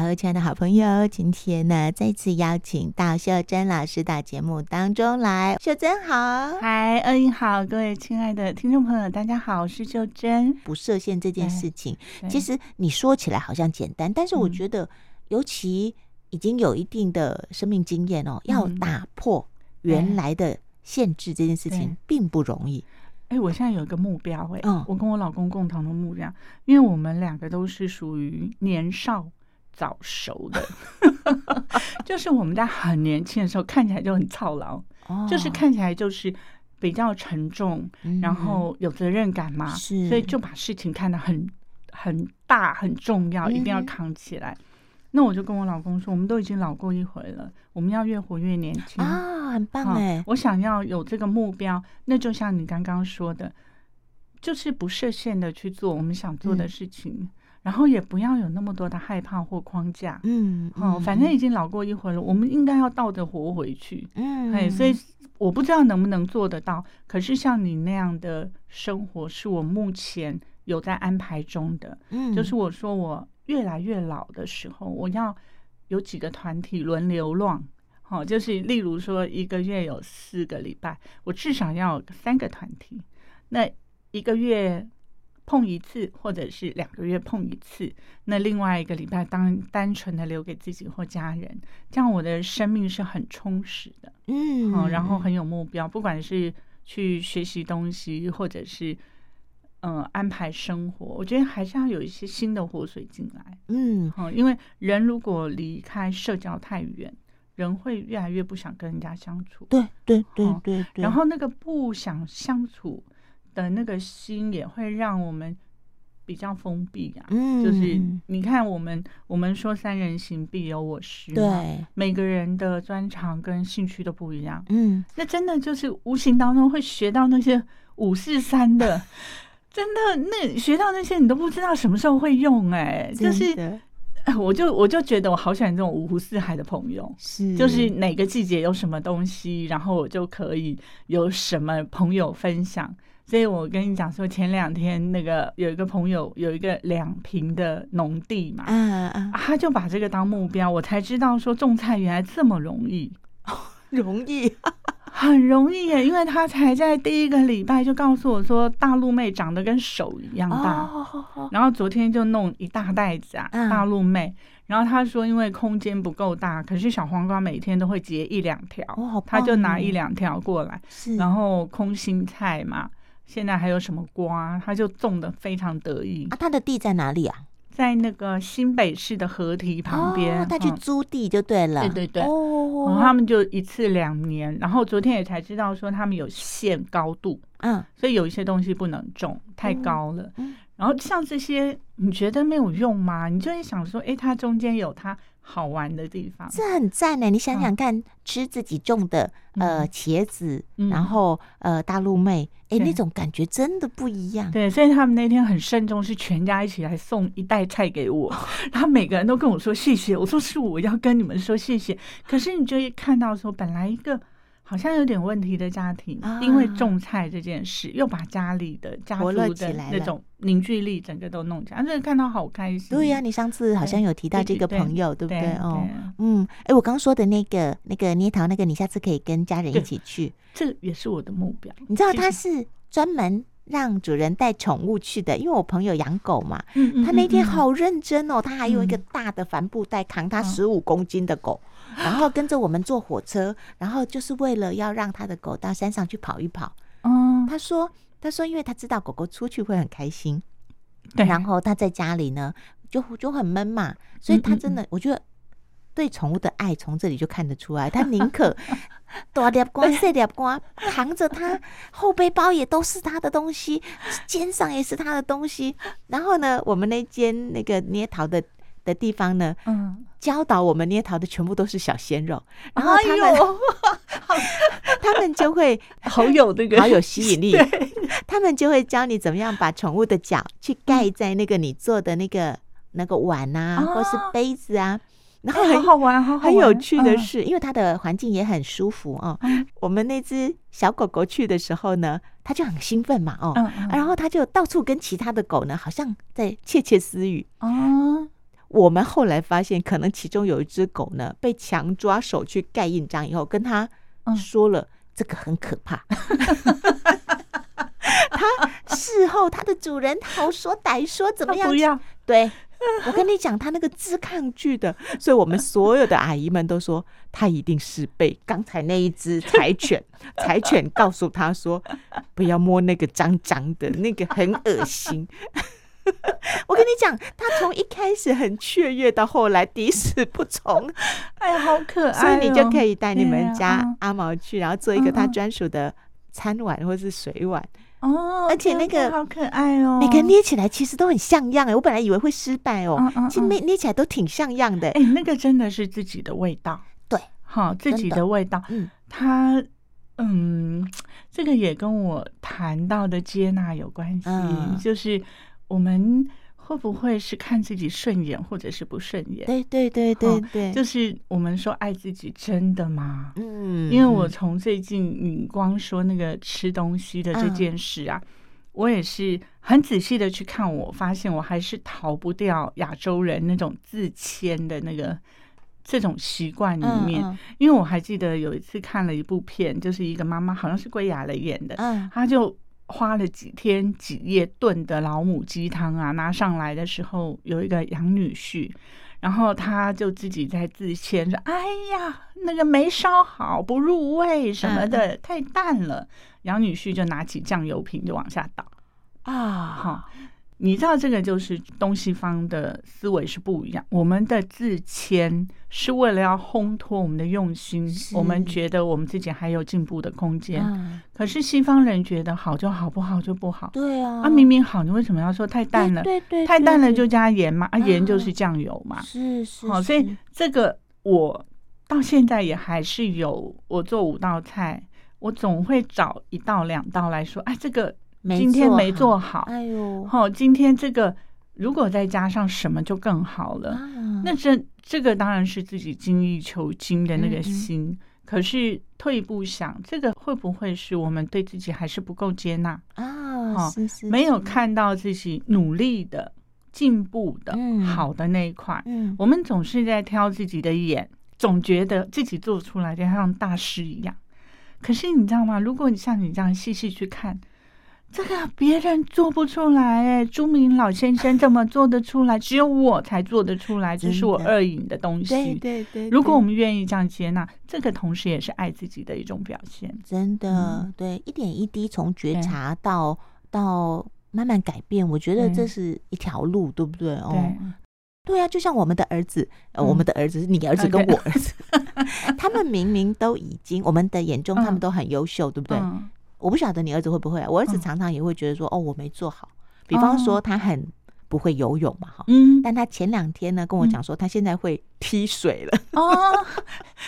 好，亲爱的好朋友，今天呢，再次邀请到秀珍老师到节目当中来。秀珍好，嗨，恩英好，各位亲爱的听众朋友，大家好，我是秀珍。不设限这件事情，其实你说起来好像简单，但是我觉得，尤其已经有一定的生命经验哦，要打破原来的限制这件事情并不容易。哎，我现在有一个目标，哎，我跟我老公共同的目标，因为我们两个都是属于年少。早熟的，就是我们在很年轻的时候看起来就很操劳，就是看起来就是比较沉重，然后有责任感嘛，所以就把事情看得很很大很重要，一定要扛起来。那我就跟我老公说，我们都已经老过一回了，我们要越活越年轻。啊，很棒哎！我想要有这个目标，那就像你刚刚说的，就是不设限的去做我们想做的事情。然后也不要有那么多的害怕或框架，嗯，哦，反正已经老过一回了，我们应该要倒着活回去，嗯，哎，所以我不知道能不能做得到，可是像你那样的生活是我目前有在安排中的，嗯，就是我说我越来越老的时候，我要有几个团体轮流乱，好，就是例如说一个月有四个礼拜，我至少要有三个团体，那一个月。碰一次，或者是两个月碰一次，那另外一个礼拜当单纯的留给自己或家人，这样我的生命是很充实的，嗯，嗯，然后很有目标，不管是去学习东西，或者是嗯、呃、安排生活，我觉得还是要有一些新的活水进来，嗯，嗯，因为人如果离开社交太远，人会越来越不想跟人家相处，对对对对对，然后那个不想相处。的那个心也会让我们比较封闭啊，嗯，就是你看我们我们说三人行必有我师，对，每个人的专长跟兴趣都不一样，嗯，那真的就是无形当中会学到那些五四三的，真的那学到那些你都不知道什么时候会用，欸，哎，就是，我就我就觉得我好喜欢这种五湖四海的朋友，是，就是哪个季节有什么东西，然后我就可以有什么朋友分享。所以我跟你讲说，前两天那个有一个朋友有一个两坪的农地嘛，嗯嗯，他就把这个当目标，我才知道说种菜原来这么容易，容易，很容易耶，因为他才在第一个礼拜就告诉我说，大陆妹长得跟手一样大，然后昨天就弄一大袋子啊，大陆妹，然后他说因为空间不够大，可是小黄瓜每天都会结一两条，他就拿一两条过来，然后空心菜嘛。现在还有什么瓜，他就种的非常得意啊！他的地在哪里啊？在那个新北市的河堤旁边。哦，他去租地就对了。嗯、对对对。哦。他们就一次两年，然后昨天也才知道说他们有限高度，嗯，所以有一些东西不能种，太高了。嗯。然后像这些，你觉得没有用吗？你就会想说，哎，它中间有它。好玩的地方，这很赞呢。你想想看，吃自己种的呃茄子，然后呃大陆妹，哎，那种感觉真的不一样。对，所以他们那天很慎重，是全家一起来送一袋菜给我，然后每个人都跟我说谢谢。我说是我要跟你们说谢谢。可是你就会看到说，本来一个。好像有点问题的家庭，因为种菜这件事，又把家里的家族的那种凝聚力整个都弄起来，所以看到好开心。对呀，你上次好像有提到这个朋友，对不对？哦，嗯，哎，我刚说的那个那个捏陶那个，你下次可以跟家人一起去，这也是我的目标。你知道他是专门让主人带宠物去的，因为我朋友养狗嘛，他那天好认真哦，他还有一个大的帆布袋扛他十五公斤的狗。然后跟着我们坐火车，然后就是为了要让他的狗到山上去跑一跑。嗯，他说，他说，因为他知道狗狗出去会很开心，对，然后他在家里呢就就很闷嘛，所以他真的，我觉得对宠物的爱从这里就看得出来。他宁可 大粒瓜、细粒瓜，扛着他后背包也都是他的东西，肩上也是他的东西。然后呢，我们那间那个捏陶的的地方呢，嗯。教导我们捏陶的全部都是小鲜肉，然后他们、哎、他们就会好有那个好有吸引力，他们就会教你怎么样把宠物的脚去盖在那个你做的那个那个碗啊，或是杯子啊，然后很好玩，很有趣的是，因为它的环境也很舒服哦。我们那只小狗狗去的时候呢，它就很兴奋嘛，哦，然后它就到处跟其他的狗呢，好像在窃窃私语哦我们后来发现，可能其中有一只狗呢，被强抓手去盖印章以后，跟他说了、嗯、这个很可怕。他事后它的主人好说歹说怎么样？不要对。我跟你讲，他那个自抗拒的，所以我们所有的阿姨们都说，他一定是被刚才那一只柴犬，柴犬告诉他说，不要摸那个脏脏的，那个很恶心。我跟你讲，他从一开始很雀跃，到后来抵死不从。哎呀，好可爱哦！所以你就可以带你们家阿毛去，然后做一个他专属的餐碗或是水碗。哦，而且那个好可爱哦，每个捏起来其实都很像样哎，我本来以为会失败哦，其实捏捏起来都挺像样的哎，那个真的是自己的味道，对，好自己的味道，嗯，它嗯，这个也跟我谈到的接纳有关系，就是我们。会不会是看自己顺眼，或者是不顺眼？对对对对对，就是我们说爱自己，真的吗？嗯，因为我从最近你光说那个吃东西的这件事啊，我也是很仔细的去看，我发现我还是逃不掉亚洲人那种自谦的那个这种习惯里面。因为我还记得有一次看了一部片，就是一个妈妈，好像是归亚蕾演的，嗯，她就。花了几天几夜炖的老母鸡汤啊，拿上来的时候有一个养女婿，然后他就自己在自谦说：“哎呀，那个没烧好，不入味什么的，太淡了。”养女婿就拿起酱油瓶就往下倒啊，哈。你知道这个就是东西方的思维是不一样。我们的自谦是为了要烘托我们的用心，我们觉得我们自己还有进步的空间。嗯、可是西方人觉得好就好，不好就不好。对啊，啊明明好，你为什么要说太淡了？对，对对，太淡了就加盐嘛，啊盐就是酱油嘛。是是，好，所以这个我到现在也还是有，我做五道菜，我总会找一道两道来说，哎，这个。今天没做好，哎呦，好，今天这个如果再加上什么就更好了。啊、那这这个当然是自己精益求精的那个心。嗯、可是退一步想，这个会不会是我们对自己还是不够接纳啊？好，没有看到自己努力的进步的好的那一块。嗯，我们总是在挑自己的眼，总觉得自己做出来就像大师一样。可是你知道吗？如果你像你这样细细去看。这个别人做不出来哎，朱明老先生怎么做得出来？只有我才做得出来，这是我二引的东西。对对对，如果我们愿意这样接纳，这个同时也是爱自己的一种表现。真的，对，一点一滴从觉察到到慢慢改变，我觉得这是一条路，对不对？哦，对啊，就像我们的儿子，我们的儿子是你儿子跟我儿子，他们明明都已经，我们的眼中他们都很优秀，对不对？我不晓得你儿子会不会，我儿子常常也会觉得说，哦，我没做好。比方说，他很不会游泳嘛，哈，嗯，但他前两天呢跟我讲说，他现在会踢水了。哦，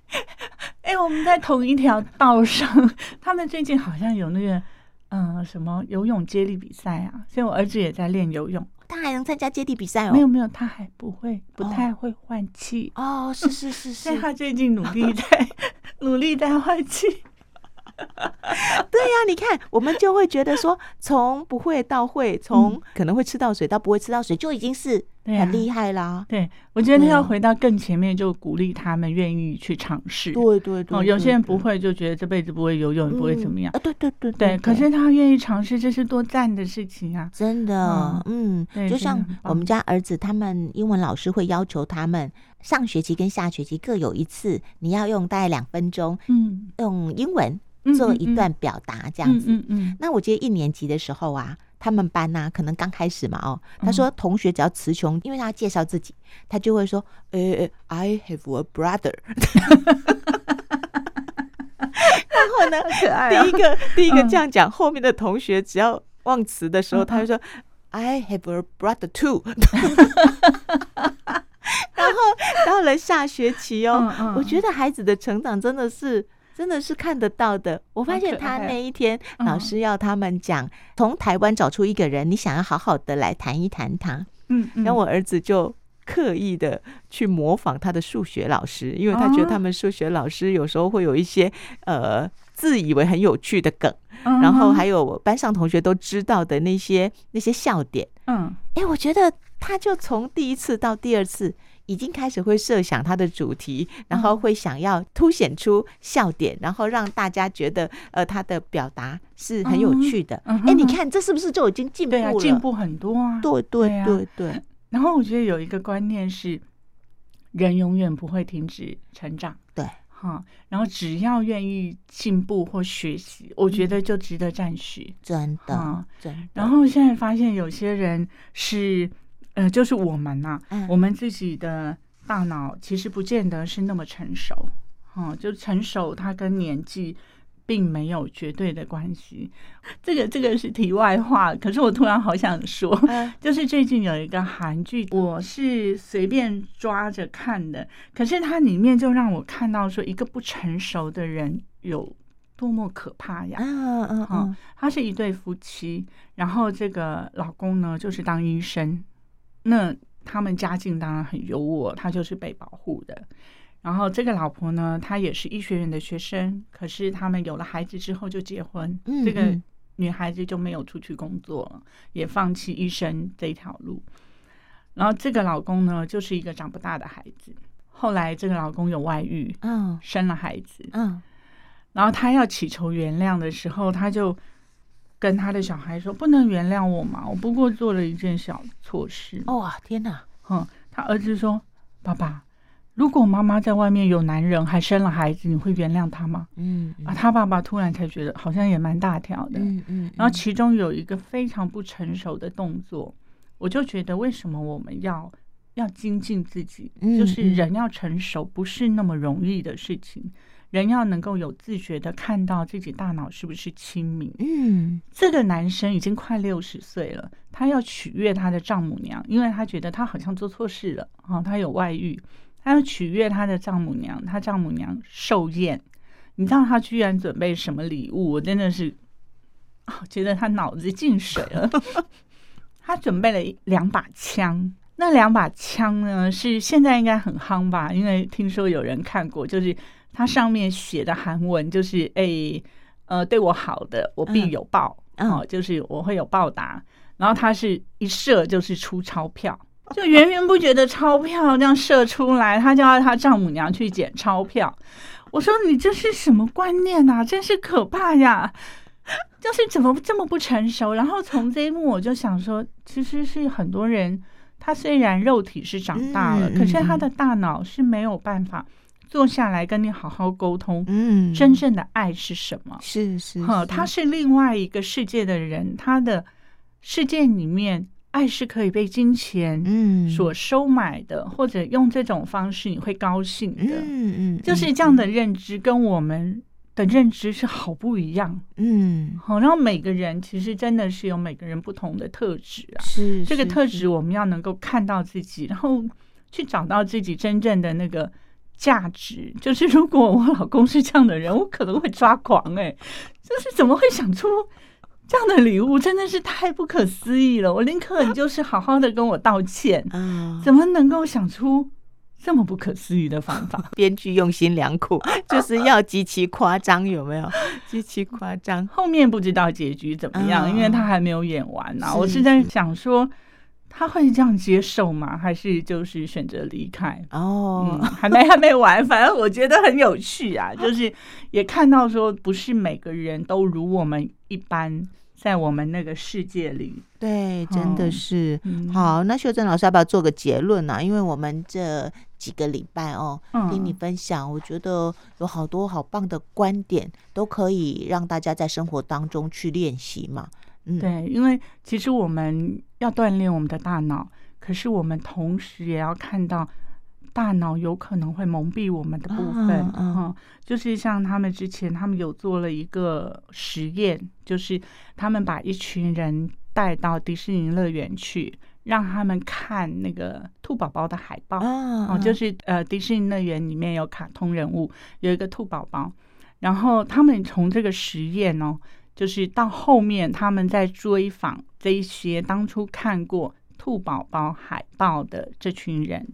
哎，我们在同一条道上，他们最近好像有那个，嗯，什么游泳接力比赛啊，所以我儿子也在练游泳。他还能参加接力比赛哦？没有没有，他还不会，不太会换气。哦，是是是是，所以他最近努力在 努力在换气。对呀，你看，我们就会觉得说，从不会到会，从可能会吃到水到不会吃到水，就已经是很厉害啦。对，我觉得要回到更前面，就鼓励他们愿意去尝试。对对对，哦，有些人不会，就觉得这辈子不会游泳，不会怎么样。啊，对对对对。可是他愿意尝试，这是多赞的事情啊！真的，嗯，就像我们家儿子，他们英文老师会要求他们上学期跟下学期各有一次，你要用大概两分钟，嗯，用英文。做一段表达这样子，嗯嗯，嗯，那我记得一年级的时候啊，他们班呐、啊，可能刚开始嘛，哦，他说同学只要词穷，因为他介绍自己，他就会说，呃、欸、，I have a brother，然后呢，可爱、哦，第一个第一个这样讲，后面的同学只要忘词的时候，他就说、嗯、I have a brother too，然后到了下学期哦，嗯嗯、我觉得孩子的成长真的是。真的是看得到的。我发现他那一天，老师要他们讲从台湾找出一个人，你想要好好的来谈一谈他。嗯，然后我儿子就刻意的去模仿他的数学老师，因为他觉得他们数学老师有时候会有一些呃自以为很有趣的梗，然后还有班上同学都知道的那些那些笑点。嗯，哎，我觉得。他就从第一次到第二次，已经开始会设想他的主题，然后会想要凸显出笑点，然后让大家觉得呃他的表达是很有趣的。哎、嗯，你看这是不是就已经进步了？进步很多啊！对对对对，对。然后我觉得有一个观念是，人永远不会停止成长。对。哈，然后只要愿意进步或学习，我觉得就值得赞许。真的，真的。然后现在发现有些人是，呃，就是我们呐、啊嗯，我们自己的大脑其实不见得是那么成熟。哈，就成熟，它跟年纪。并没有绝对的关系，这个这个是题外话。可是我突然好想说，就是最近有一个韩剧，我是随便抓着看的，可是它里面就让我看到说，一个不成熟的人有多么可怕呀！嗯嗯嗯，他是一对夫妻，然后这个老公呢就是当医生，那他们家境当然很优渥，他就是被保护的。然后这个老婆呢，她也是医学院的学生，可是他们有了孩子之后就结婚。这个女孩子就没有出去工作了，也放弃医生这条路。然后这个老公呢，就是一个长不大的孩子。后来这个老公有外遇，嗯，生了孩子，嗯。然后他要祈求原谅的时候，他就跟他的小孩说：“不能原谅我吗？我不过做了一件小错事。”哦，天哪！哼，他儿子说：“爸爸。”如果妈妈在外面有男人还生了孩子，你会原谅他吗？嗯，啊，他爸爸突然才觉得好像也蛮大条的。嗯嗯。然后其中有一个非常不成熟的动作，我就觉得为什么我们要要精进自己？就是人要成熟不是那么容易的事情，人要能够有自觉的看到自己大脑是不是清明。嗯，这个男生已经快六十岁了，他要取悦他的丈母娘，因为他觉得他好像做错事了啊，他有外遇。他要取悦他的丈母娘，他丈母娘寿宴，你知道他居然准备什么礼物？我真的是，哦，觉得他脑子进水了。他准备了两把枪，那两把枪呢，是现在应该很夯吧？因为听说有人看过，就是它上面写的韩文，就是“哎，呃，对我好的，我必有报”，哦，就是我会有报答。然后他是一射就是出钞票。就源源不绝的钞票这样射出来，他叫他丈母娘去捡钞票。我说你这是什么观念啊？真是可怕呀！就是怎么这么不成熟？然后从这一幕我就想说，其实是很多人，他虽然肉体是长大了，可是他的大脑是没有办法坐下来跟你好好沟通。嗯，真正的爱是什么？是是，哈，他是另外一个世界的人，他的世界里面。爱是可以被金钱嗯。所收买的，嗯，或者用这种方式你会高兴的，嗯嗯，就是这样的认知跟我们的认知是好不一样，嗯，好，然后每个人其实真的是有每个人不同的特质啊，是，是。这个特质我们要能够看到自己，然后去找到自己真正的那个价值。就是如果我老公是这样的人，我可能会抓狂哎，欸，就是怎么会想出？这样的礼物真的是太不可思议了！我宁可你就是好好的跟我道歉，怎么能够想出这么不可思议的方法？编剧用心良苦，就是要极其夸张，有没有？极其夸张。后面不知道结局怎么样，因为他还没有演完呢。我是在想说，他会这样接受吗？还是就是选择离开？哦，还没还没完，反正我觉得很有趣啊，就是也看到说，不是每个人都如我们一般。在我们那个世界里，对，真的是、嗯、好。那秀珍老师要不要做个结论呢、啊？因为我们这几个礼拜哦，听你分享，我觉得有好多好棒的观点，都可以让大家在生活当中去练习嘛。嗯，对，因为其实我们要锻炼我们的大脑，可是我们同时也要看到。大脑有可能会蒙蔽我们的部分，哈、uh, uh, 嗯，就是像他们之前，他们有做了一个实验，就是他们把一群人带到迪士尼乐园去，让他们看那个兔宝宝的海报，哦、uh, uh,，就是呃，迪士尼乐园里面有卡通人物，有一个兔宝宝，然后他们从这个实验哦，就是到后面他们在追访这一些当初看过兔宝宝海报的这群人。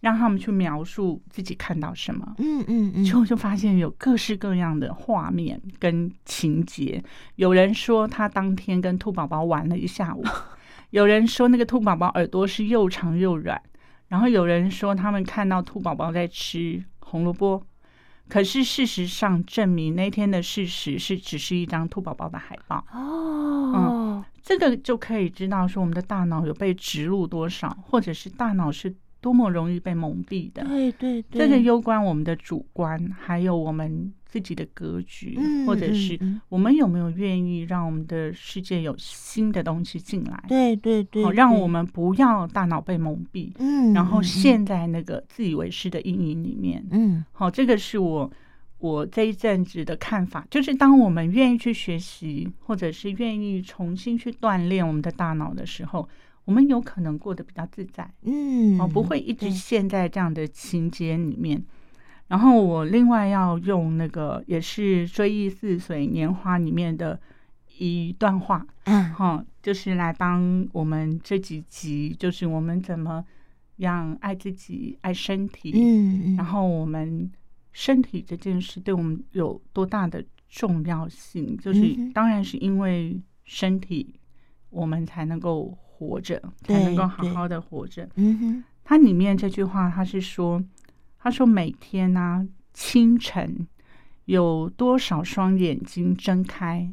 让他们去描述自己看到什么，嗯嗯嗯，之后就发现有各式各样的画面跟情节。有人说他当天跟兔宝宝玩了一下午，有人说那个兔宝宝耳朵是又长又软，然后有人说他们看到兔宝宝在吃红萝卜。可是事实上证明，那天的事实是只是一张兔宝宝的海报哦。嗯，这个就可以知道说我们的大脑有被植入多少，或者是大脑是多么容易被蒙蔽的。对对对，这个攸关我们的主观，还有我们。自己的格局，或者是我们有没有愿意让我们的世界有新的东西进来？对对对，好，让我们不要大脑被蒙蔽，嗯，然后陷在那个自以为是的阴影里面，嗯，好，这个是我我这一阵子的看法，就是当我们愿意去学习，或者是愿意重新去锻炼我们的大脑的时候，我们有可能过得比较自在，嗯，哦，不会一直陷在这样的情节里面。然后我另外要用那个也是《追忆似水年华》里面的一段话，嗯，哈，就是来帮我们这几集，就是我们怎么样爱自己、爱身体，嗯，然后我们身体这件事对我们有多大的重要性？就是当然是因为身体，我们才能够活着，才能够好好的活着。嗯哼，它里面这句话，它是说。他说：“每天呢、啊，清晨有多少双眼睛睁开，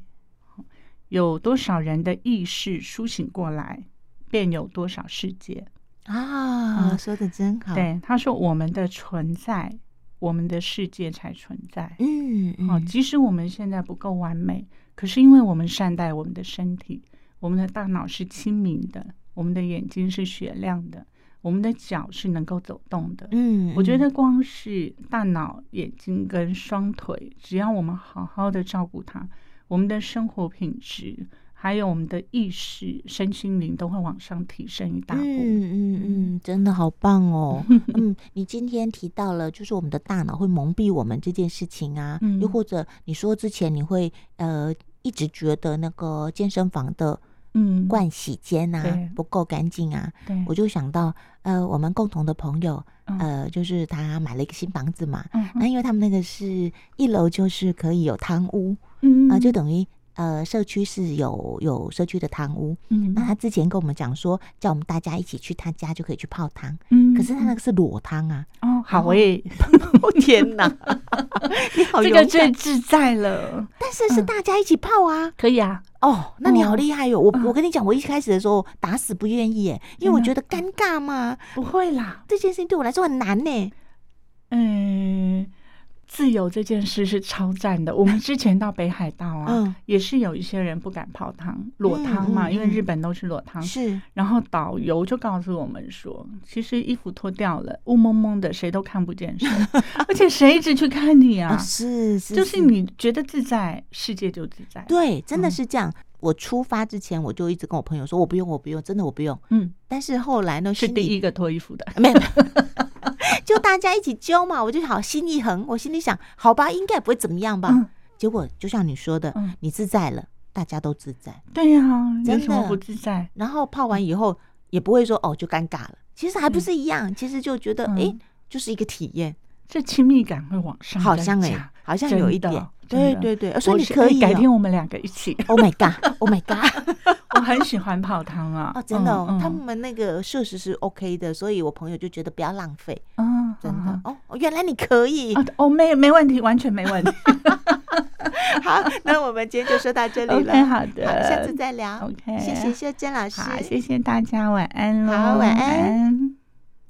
有多少人的意识苏醒过来，便有多少世界啊！”说的真好。对，他说：“我们的存在，我们的世界才存在。嗯”嗯，好，即使我们现在不够完美，可是因为我们善待我们的身体，我们的大脑是清明的，我们的眼睛是雪亮的。我们的脚是能够走动的，嗯，我觉得光是大脑、眼睛跟双腿，只要我们好好的照顾它，我们的生活品质，还有我们的意识、身心灵都会往上提升一大步。嗯嗯嗯，真的好棒哦。嗯，你今天提到了，就是我们的大脑会蒙蔽我们这件事情啊，又或者你说之前你会呃一直觉得那个健身房的。嗯，盥洗间啊不够干净啊，对。我就想到呃，我们共同的朋友，嗯、呃，就是他买了一个新房子嘛，嗯，那因为他们那个是一楼，就是可以有汤屋，嗯。啊、呃，就等于呃，社区是有有社区的汤屋，嗯，那他之前跟我们讲说，叫我们大家一起去他家就可以去泡汤，嗯，可是他那个是裸汤啊，哦，好诶，哦天哪，你好，这个最自在了，但是是大家一起泡啊，嗯、可以啊。哦，那你好厉害哟！我我跟你讲，我一开始的时候打死不愿意，哎，因为我觉得尴尬嘛。不会啦，这件事情对我来说很难呢。嗯。自由这件事是超赞的。我们之前到北海道啊，嗯、也是有一些人不敢泡汤，裸汤嘛，嗯、因为日本都是裸汤。是，然后导游就告诉我们说，其实衣服脱掉了，雾蒙蒙的，谁都看不见谁，而且谁一直去看你啊？是，是，是，就是你觉得自在，世界就自在。对，真的是这样。嗯、我出发之前，我就一直跟我朋友说，我不用，我不用，真的我不用。嗯，但是后来呢，是第一个脱衣服的，没有。就大家一起揪嘛，我就好心一横，我心里想，好吧，应该不会怎么样吧。嗯、结果就像你说的，嗯、你自在了，大家都自在。对呀、有什么不自在？然后泡完以后也不会说哦，就尴尬了。其实还不是一样，嗯、其实就觉得哎、欸，就是一个体验，这亲密感会往上，好像哎、欸，好像有一点。对对对，所以你可以改天我们两个一起。Oh my god！Oh my god！我很喜欢泡汤啊！哦，真的，哦，他们那个设施是 OK 的，所以我朋友就觉得不要浪费。嗯，真的哦，原来你可以哦，没没问题，完全没问题。好，那我们今天就说到这里了。好的，下次再聊。OK，谢谢秀贞老师，谢谢大家，晚安喽。好，晚安。